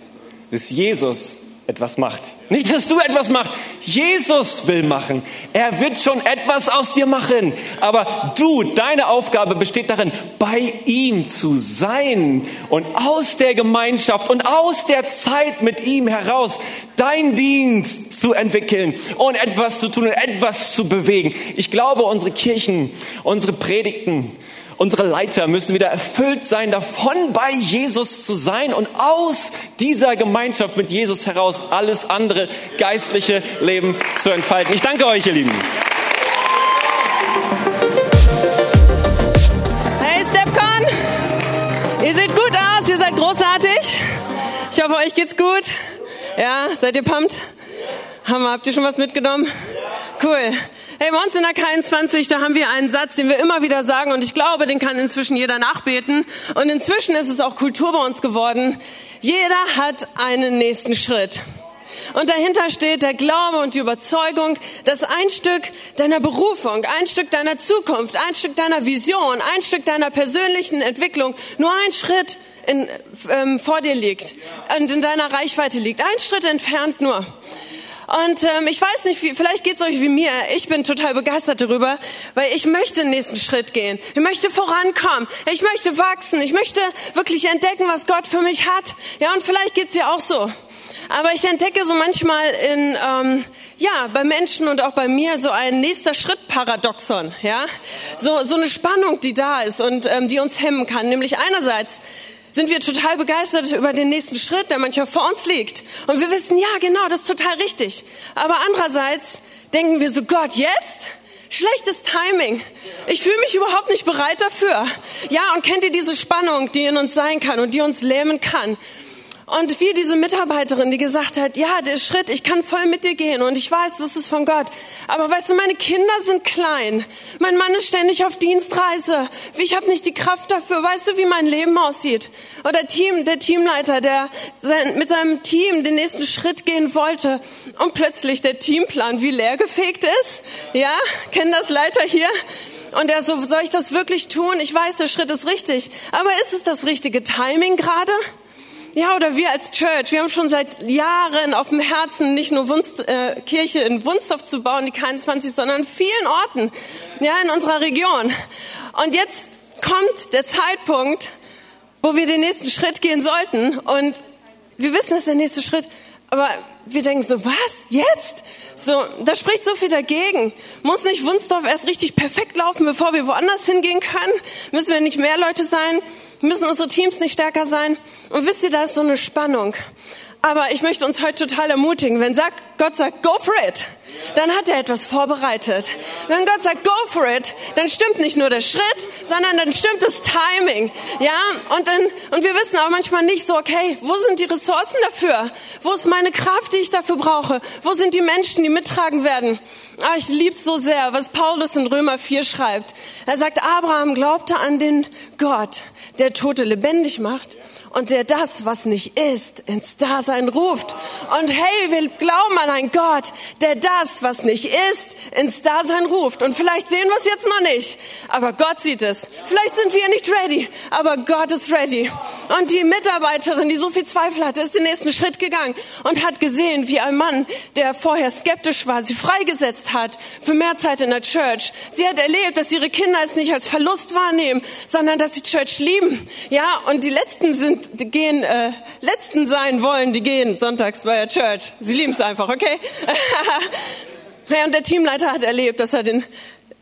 S5: dass Jesus etwas macht. Nicht, dass du etwas machst. Jesus will machen. Er wird schon etwas aus dir machen. Aber du, deine Aufgabe besteht darin, bei ihm zu sein und aus der Gemeinschaft und aus der Zeit mit ihm heraus dein Dienst zu entwickeln und etwas zu tun und etwas zu bewegen. Ich glaube, unsere Kirchen, unsere Predigten, Unsere Leiter müssen wieder erfüllt sein, davon bei Jesus zu sein und aus dieser Gemeinschaft mit Jesus heraus alles andere geistliche Leben zu entfalten. Ich danke euch, ihr Lieben.
S6: Hey Stepcon, ihr seht gut aus, ihr seid großartig. Ich hoffe, euch geht's gut. Ja, seid ihr pumped? Hammer, habt ihr schon was mitgenommen? Cool. Hey, bei uns in der K21, da haben wir einen Satz, den wir immer wieder sagen und ich glaube, den kann inzwischen jeder nachbeten. Und inzwischen ist es auch Kultur bei uns geworden. Jeder hat einen nächsten Schritt. Und dahinter steht der Glaube und die Überzeugung, dass ein Stück deiner Berufung, ein Stück deiner Zukunft, ein Stück deiner Vision, ein Stück deiner persönlichen Entwicklung nur ein Schritt in, ähm, vor dir liegt und in deiner Reichweite liegt. Ein Schritt entfernt nur. Und ähm, ich weiß nicht, vielleicht geht's euch wie mir. Ich bin total begeistert darüber, weil ich möchte den nächsten Schritt gehen. Ich möchte vorankommen. Ich möchte wachsen. Ich möchte wirklich entdecken, was Gott für mich hat. Ja, und vielleicht geht's dir auch so. Aber ich entdecke so manchmal in ähm, ja bei Menschen und auch bei mir so ein nächster Schritt Paradoxon, ja, so so eine Spannung, die da ist und ähm, die uns hemmen kann. Nämlich einerseits sind wir total begeistert über den nächsten Schritt, der manchmal vor uns liegt. Und wir wissen, ja, genau, das ist total richtig. Aber andererseits denken wir so, Gott, jetzt? Schlechtes Timing. Ich fühle mich überhaupt nicht bereit dafür. Ja, und kennt ihr diese Spannung, die in uns sein kann und die uns lähmen kann? Und wie diese Mitarbeiterin, die gesagt hat, ja, der Schritt, ich kann voll mit dir gehen und ich weiß, das ist von Gott. Aber weißt du, meine Kinder sind klein. Mein Mann ist ständig auf Dienstreise. Ich habe nicht die Kraft dafür. Weißt du, wie mein Leben aussieht? Oder Team, der Teamleiter, der sein, mit seinem Team den nächsten Schritt gehen wollte und plötzlich der Teamplan wie leergefegt ist. Ja, kennen das Leiter hier? Und er so, soll ich das wirklich tun? Ich weiß, der Schritt ist richtig. Aber ist es das richtige Timing gerade? Ja, oder wir als Church, wir haben schon seit Jahren auf dem Herzen, nicht nur Wunst, äh, Kirche in Wunstorf zu bauen, die 21, sondern an vielen Orten, ja, in unserer Region. Und jetzt kommt der Zeitpunkt, wo wir den nächsten Schritt gehen sollten. Und wir wissen, das ist der nächste Schritt. Aber wir denken so, was? Jetzt? So, da spricht so viel dagegen. Muss nicht Wunsdorf erst richtig perfekt laufen, bevor wir woanders hingehen können? Müssen wir nicht mehr Leute sein? Müssen unsere Teams nicht stärker sein? Und wisst ihr, da ist so eine Spannung. Aber ich möchte uns heute total ermutigen, wenn sagt, Gott sagt, go for it, dann hat er etwas vorbereitet. Wenn Gott sagt, go for it, dann stimmt nicht nur der Schritt, sondern dann stimmt das Timing. Ja, und dann, und wir wissen auch manchmal nicht so, okay, wo sind die Ressourcen dafür? Wo ist meine Kraft, die ich dafür brauche? Wo sind die Menschen, die mittragen werden? Ah, ich lieb's so sehr, was Paulus in Römer 4 schreibt. Er sagt, Abraham glaubte an den Gott, der Tote lebendig macht und der das, was nicht ist, ins Dasein ruft. Und hey, wir glauben an einen Gott, der das, was nicht ist, ins Dasein ruft. Und vielleicht sehen wir es jetzt noch nicht, aber Gott sieht es. Vielleicht sind wir nicht ready, aber Gott ist ready. Und die Mitarbeiterin, die so viel Zweifel hatte, ist den nächsten Schritt gegangen und hat gesehen, wie ein Mann, der vorher skeptisch war, sie freigesetzt hat für mehr Zeit in der Church. Sie hat erlebt, dass ihre Kinder es nicht als Verlust wahrnehmen, sondern dass sie Church lieben. Ja, und die letzten sind die gehen, äh, letzten sein wollen, die gehen sonntags bei der Church. Sie lieben es einfach, okay? ja, und der Teamleiter hat erlebt, dass er den,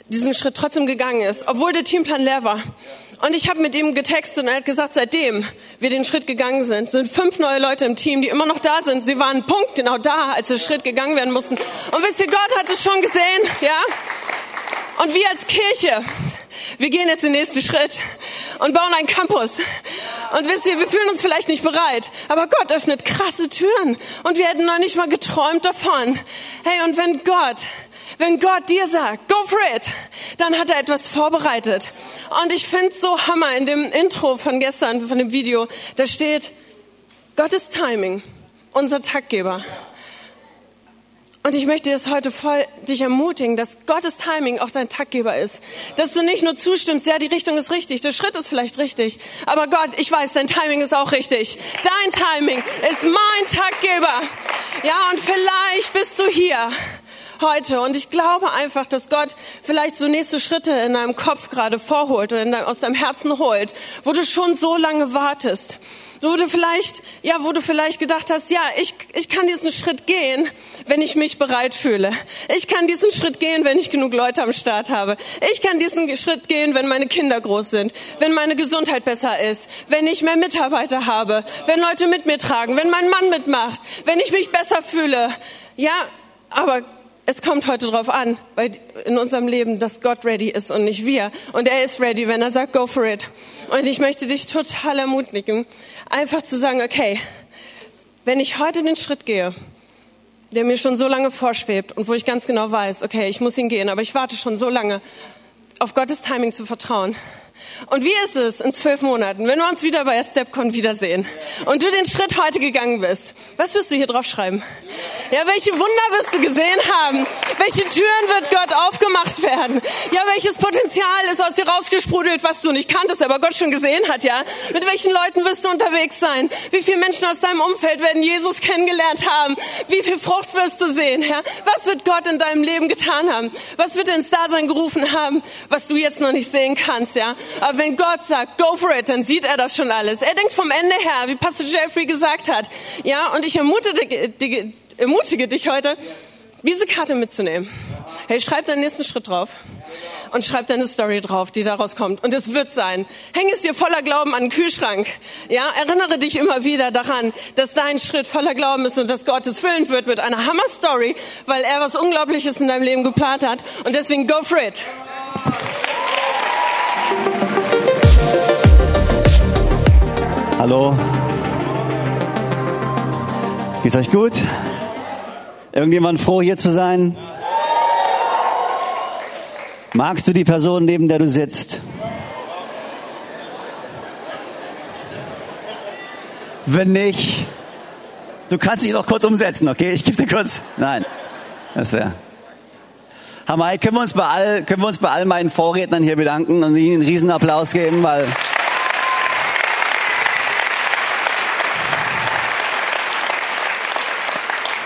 S6: diesen Schritt trotzdem gegangen ist, obwohl der Teamplan leer war. Und ich habe mit ihm getextet und er hat gesagt, seitdem wir den Schritt gegangen sind, sind fünf neue Leute im Team, die immer noch da sind. Sie waren Punkt genau da, als der Schritt gegangen werden mussten. Und wisst ihr, Gott hat es schon gesehen, ja? Und wir als Kirche, wir gehen jetzt den nächsten Schritt und bauen einen Campus. Und wisst ihr, wir fühlen uns vielleicht nicht bereit, aber Gott öffnet krasse Türen und wir hätten noch nicht mal geträumt davon. Hey, und wenn Gott, wenn Gott dir sagt, go for it, dann hat er etwas vorbereitet. Und ich finde so Hammer in dem Intro von gestern, von dem Video, da steht, Gottes Timing, unser Taktgeber. Und ich möchte das heute voll dich ermutigen, dass Gottes Timing auch dein Taktgeber ist. Dass du nicht nur zustimmst, ja, die Richtung ist richtig, der Schritt ist vielleicht richtig. Aber Gott, ich weiß, dein Timing ist auch richtig. Dein Timing ist mein Taktgeber. Ja, und vielleicht bist du hier heute. Und ich glaube einfach, dass Gott vielleicht so nächste Schritte in deinem Kopf gerade vorholt oder deinem, aus deinem Herzen holt, wo du schon so lange wartest wo du vielleicht, ja, wo du vielleicht gedacht hast, ja, ich, ich kann diesen Schritt gehen, wenn ich mich bereit fühle. Ich kann diesen Schritt gehen, wenn ich genug Leute am Start habe. Ich kann diesen Schritt gehen, wenn meine Kinder groß sind, wenn meine Gesundheit besser ist, wenn ich mehr Mitarbeiter habe, wenn Leute mit mir tragen, wenn mein Mann mitmacht, wenn ich mich besser fühle. Ja, aber es kommt heute darauf an, weil in unserem Leben, dass Gott ready ist und nicht wir. Und er ist ready, wenn er sagt, go for it. Und ich möchte dich total ermutigen, einfach zu sagen, okay, wenn ich heute den Schritt gehe, der mir schon so lange vorschwebt und wo ich ganz genau weiß, okay, ich muss ihn gehen, aber ich warte schon so lange, auf Gottes Timing zu vertrauen, und wie ist es in zwölf Monaten, wenn wir uns wieder bei StepCon wiedersehen und du den Schritt heute gegangen bist? Was wirst du hier drauf schreiben? Ja, welche Wunder wirst du gesehen haben? Welche Türen wird Gott aufgemacht werden? Ja, welches Potenzial ist aus dir rausgesprudelt, was du nicht kanntest, aber Gott schon gesehen hat, ja? Mit welchen Leuten wirst du unterwegs sein? Wie viele Menschen aus deinem Umfeld werden Jesus kennengelernt haben? Wie viel Frucht wirst du sehen, ja? Was wird Gott in deinem Leben getan haben? Was wird ins Dasein gerufen haben, was du jetzt noch nicht sehen kannst, ja? Aber wenn Gott sagt, go for it, dann sieht er das schon alles. Er denkt vom Ende her, wie Pastor Jeffrey gesagt hat. Ja, und ich ermutige, ermutige dich heute, diese Karte mitzunehmen. Hey, schreib deinen nächsten Schritt drauf. und schreib deine Story drauf, die daraus kommt. Und es wird sein. Häng es dir voller Glauben an den Kühlschrank. Ja, erinnere dich immer wieder daran, dass dein Schritt voller Glauben ist und dass Gott es füllen wird mit einer Hammer-Story, weil er was Unglaubliches in deinem Leben geplant hat. Und deswegen go for it.
S7: Hallo. Geht's euch gut? Irgendjemand froh hier zu sein? Magst du die Person, neben der du sitzt? Wenn nicht, du kannst dich noch kurz umsetzen, okay? Ich gebe dir kurz. Nein, das wäre. Hamai, können wir uns bei all, können wir uns bei all meinen Vorrednern hier bedanken und ihnen einen Riesenapplaus geben, weil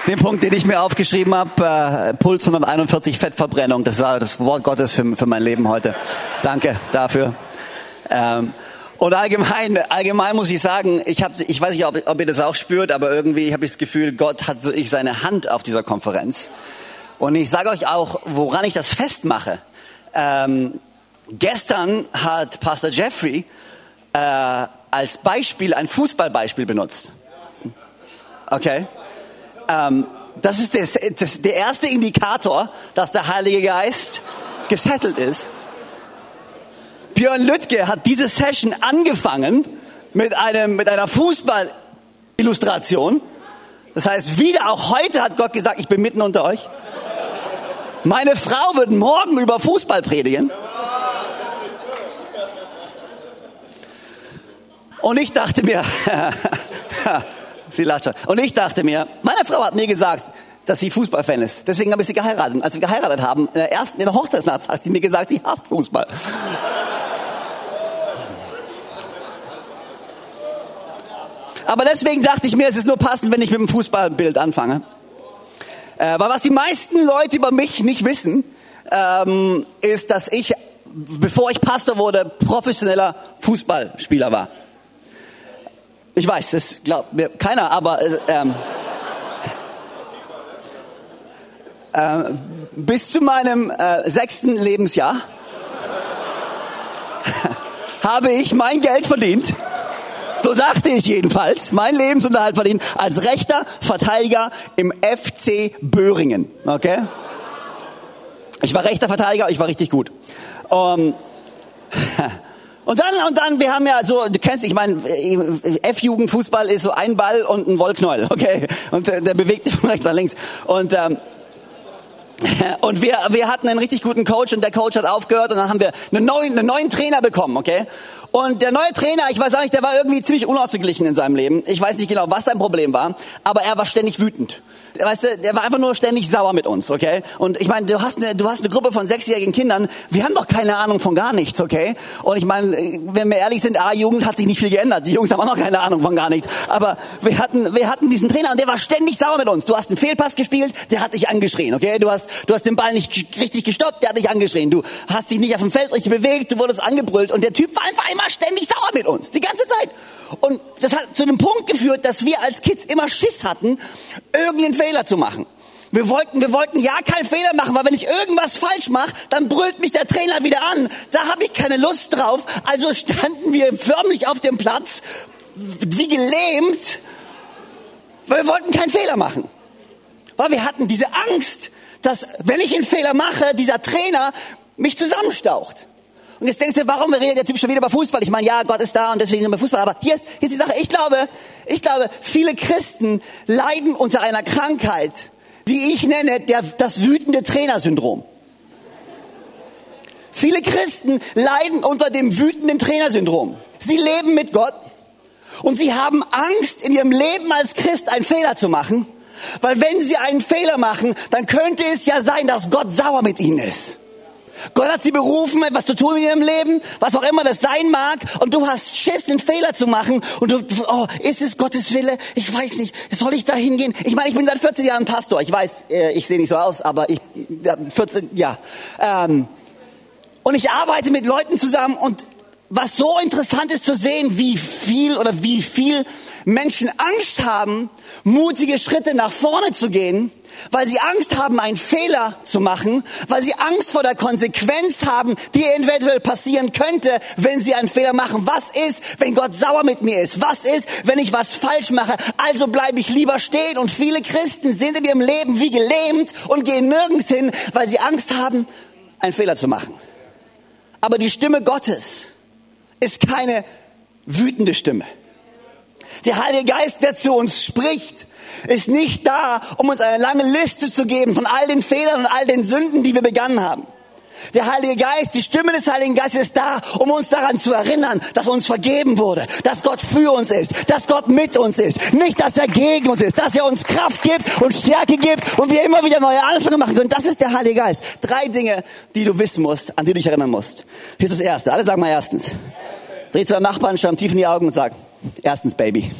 S7: Den Punkt, den ich mir aufgeschrieben habe, äh, Puls 141 Fettverbrennung, das war das Wort Gottes für, für mein Leben heute. Danke dafür. Ähm, und allgemein, allgemein muss ich sagen, ich, hab, ich weiß nicht, ob, ob ihr das auch spürt, aber irgendwie habe ich das Gefühl, Gott hat wirklich seine Hand auf dieser Konferenz. Und ich sage euch auch, woran ich das festmache. Ähm, gestern hat Pastor Jeffrey äh, als Beispiel ein Fußballbeispiel benutzt. Okay? Ähm, das ist das, das, der erste Indikator, dass der Heilige Geist gesettelt ist. Björn Lüttke hat diese Session angefangen mit, einem, mit einer Fußballillustration. Das heißt, wieder auch heute hat Gott gesagt, ich bin mitten unter euch. Meine Frau wird morgen über Fußball predigen. Und ich dachte mir, Sie lacht schon. Und ich dachte mir, meine Frau hat mir gesagt, dass sie Fußballfan ist. Deswegen habe ich sie geheiratet. Und als wir geheiratet haben, in der ersten, in der Hochzeitsnacht, hat sie mir gesagt, sie hasst Fußball. Aber deswegen dachte ich mir, es ist nur passend, wenn ich mit dem Fußballbild anfange. Äh, weil was die meisten Leute über mich nicht wissen, ähm, ist, dass ich, bevor ich Pastor wurde, professioneller Fußballspieler war. Ich weiß, das glaubt mir keiner, aber äh, ähm, äh, bis zu meinem äh, sechsten Lebensjahr habe ich mein Geld verdient. So dachte ich jedenfalls, mein Lebensunterhalt verdient als rechter Verteidiger im FC Böhringen. Okay? Ich war rechter Verteidiger, ich war richtig gut. Um, Und dann, und dann, wir haben ja so, du kennst, ich meine, F-Jugendfußball ist so ein Ball und ein Wollknäuel, okay? Und der, der bewegt sich von rechts nach links. Und, ähm, und wir, wir hatten einen richtig guten Coach und der Coach hat aufgehört und dann haben wir einen neuen, einen neuen Trainer bekommen, okay? Und der neue Trainer, ich weiß auch nicht, der war irgendwie ziemlich unausgeglichen in seinem Leben. Ich weiß nicht genau, was sein Problem war, aber er war ständig wütend weißt du, der war einfach nur ständig sauer mit uns, okay? Und ich meine, du hast eine, du hast eine Gruppe von sechsjährigen Kindern, wir haben doch keine Ahnung von gar nichts, okay? Und ich meine, wenn wir ehrlich sind, A-Jugend hat sich nicht viel geändert. Die Jungs haben auch noch keine Ahnung von gar nichts. Aber wir hatten, wir hatten diesen Trainer und der war ständig sauer mit uns. Du hast einen Fehlpass gespielt, der hat dich angeschrien, okay? Du hast, du hast den Ball nicht richtig gestoppt, der hat dich angeschrien. Du hast dich nicht auf dem Feld richtig bewegt, du wurdest angebrüllt und der Typ war einfach immer ständig sauer mit uns, die ganze Zeit. Und das hat zu dem Punkt geführt, dass wir als Kids immer Schiss hatten, irgendeinen Fehler zu machen. Wir wollten, wir wollten ja keinen Fehler machen, weil wenn ich irgendwas falsch mache, dann brüllt mich der Trainer wieder an. Da habe ich keine Lust drauf. Also standen wir förmlich auf dem Platz, wie gelähmt, weil wir wollten keinen Fehler machen. Weil wir hatten diese Angst, dass wenn ich einen Fehler mache, dieser Trainer mich zusammenstaucht. Und jetzt denkst du, warum redet der Typ schon wieder über Fußball? Ich meine, ja, Gott ist da und deswegen sind wir Fußball. Aber hier ist, hier ist die Sache. Ich glaube, ich glaube, viele Christen leiden unter einer Krankheit, die ich nenne der, das wütende Trainersyndrom. Viele Christen leiden unter dem wütenden Trainersyndrom. Sie leben mit Gott und sie haben Angst, in ihrem Leben als Christ einen Fehler zu machen, weil wenn sie einen Fehler machen, dann könnte es ja sein, dass Gott sauer mit ihnen ist. Gott hat sie berufen, etwas zu tun in ihrem Leben, was auch immer das sein mag, und du hast Schiss, einen Fehler zu machen, und du, oh, ist es Gottes Wille? Ich weiß nicht, soll ich da hingehen? Ich meine, ich bin seit 14 Jahren Pastor, ich weiß, äh, ich sehe nicht so aus, aber ich, 14, ja. Ähm, und ich arbeite mit Leuten zusammen, und was so interessant ist zu sehen, wie viel oder wie viel Menschen Angst haben, mutige Schritte nach vorne zu gehen, weil sie Angst haben, einen Fehler zu machen, weil sie Angst vor der Konsequenz haben, die eventuell passieren könnte, wenn sie einen Fehler machen. Was ist, wenn Gott sauer mit mir ist? Was ist, wenn ich was falsch mache? Also bleibe ich lieber stehen. Und viele Christen sind in ihrem Leben wie gelähmt und gehen nirgends hin, weil sie Angst haben, einen Fehler zu machen. Aber die Stimme Gottes ist keine wütende Stimme. Der Heilige Geist, der zu uns spricht, ist nicht da, um uns eine lange Liste zu geben von all den Fehlern und all den Sünden, die wir begangen haben. Der Heilige Geist, die Stimme des Heiligen Geistes ist da, um uns daran zu erinnern, dass uns vergeben wurde, dass Gott für uns ist, dass Gott mit uns ist, nicht, dass er gegen uns ist, dass er uns Kraft gibt und Stärke gibt und wir immer wieder neue Anfänge machen können. Das ist der Heilige Geist. Drei Dinge, die du wissen musst, an die du dich erinnern musst. Hier ist das Erste. Alle sagen mal erstens. Dreh zu deinem Nachbarn, schau tief in die Augen und sag, erstens, Baby.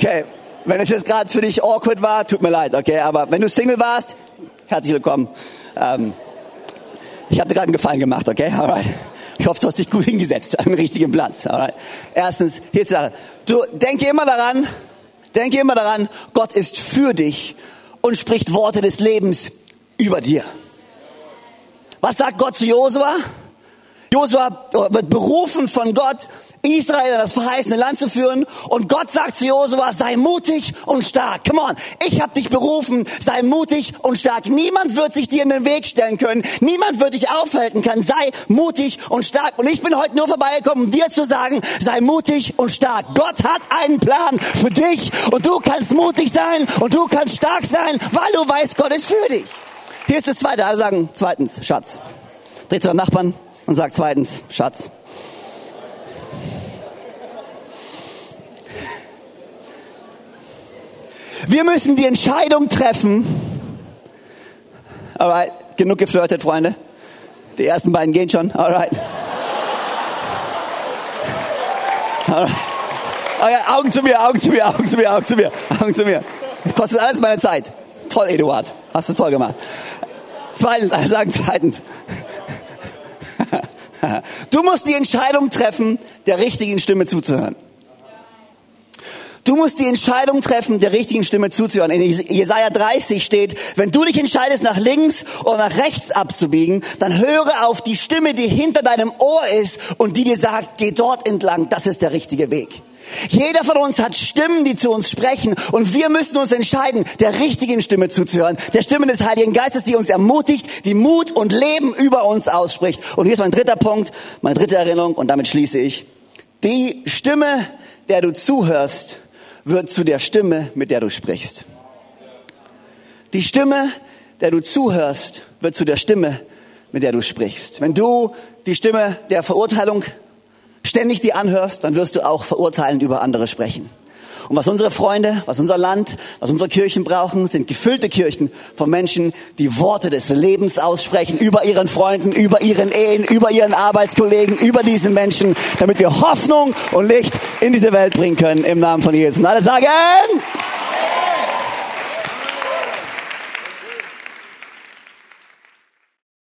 S7: Okay, wenn es jetzt gerade für dich awkward war, tut mir leid, okay, aber wenn du Single warst, herzlich willkommen. Ähm, ich habe dir gerade einen Gefallen gemacht, okay, alright. Ich hoffe, du hast dich gut hingesetzt, den richtigen Platz, alright. Erstens, hier ist die Sache. Du denke immer daran, denke immer daran, Gott ist für dich und spricht Worte des Lebens über dir. Was sagt Gott zu Josua? Josua wird berufen von Gott, Israel in das verheißene Land zu führen. Und Gott sagt zu Josua, sei mutig und stark. Come on, ich habe dich berufen, sei mutig und stark. Niemand wird sich dir in den Weg stellen können. Niemand wird dich aufhalten können. Sei mutig und stark. Und ich bin heute nur vorbeigekommen, um dir zu sagen, sei mutig und stark. Gott hat einen Plan für dich. Und du kannst mutig sein und du kannst stark sein, weil du weißt, Gott ist für dich. Hier ist das Zweite. Alle sagen zweitens, Schatz. Dreh zu deinem Nachbarn und sag zweitens, Schatz. Wir müssen die Entscheidung treffen. Alright, genug geflirtet, Freunde. Die ersten beiden gehen schon. Alright. Alright. Okay, Augen zu mir, Augen zu mir, Augen zu mir, Augen zu mir, Augen zu mir. Kostet alles meine Zeit. Toll, Eduard. Hast du toll gemacht. Zweitens, alle sagen zweitens. Du musst die Entscheidung treffen, der richtigen Stimme zuzuhören. Du musst die Entscheidung treffen, der richtigen Stimme zuzuhören. In Jesaja 30 steht, wenn du dich entscheidest, nach links oder nach rechts abzubiegen, dann höre auf die Stimme, die hinter deinem Ohr ist und die dir sagt, geh dort entlang, das ist der richtige Weg. Jeder von uns hat Stimmen, die zu uns sprechen und wir müssen uns entscheiden, der richtigen Stimme zuzuhören, der Stimme des Heiligen Geistes, die uns ermutigt, die Mut und Leben über uns ausspricht. Und hier ist mein dritter Punkt, meine dritte Erinnerung und damit schließe ich. Die Stimme, der du zuhörst, wird zu der Stimme, mit der du sprichst. Die Stimme, der du zuhörst, wird zu der Stimme, mit der du sprichst. Wenn du die Stimme der Verurteilung ständig dir anhörst, dann wirst du auch verurteilend über andere sprechen. Und was unsere Freunde, was unser Land, was unsere Kirchen brauchen, sind gefüllte Kirchen von Menschen, die Worte des Lebens aussprechen über ihren Freunden, über ihren Ehen, über ihren Arbeitskollegen, über diesen Menschen, damit wir Hoffnung und Licht in diese Welt bringen können im Namen von Jesus. Und alle sagen,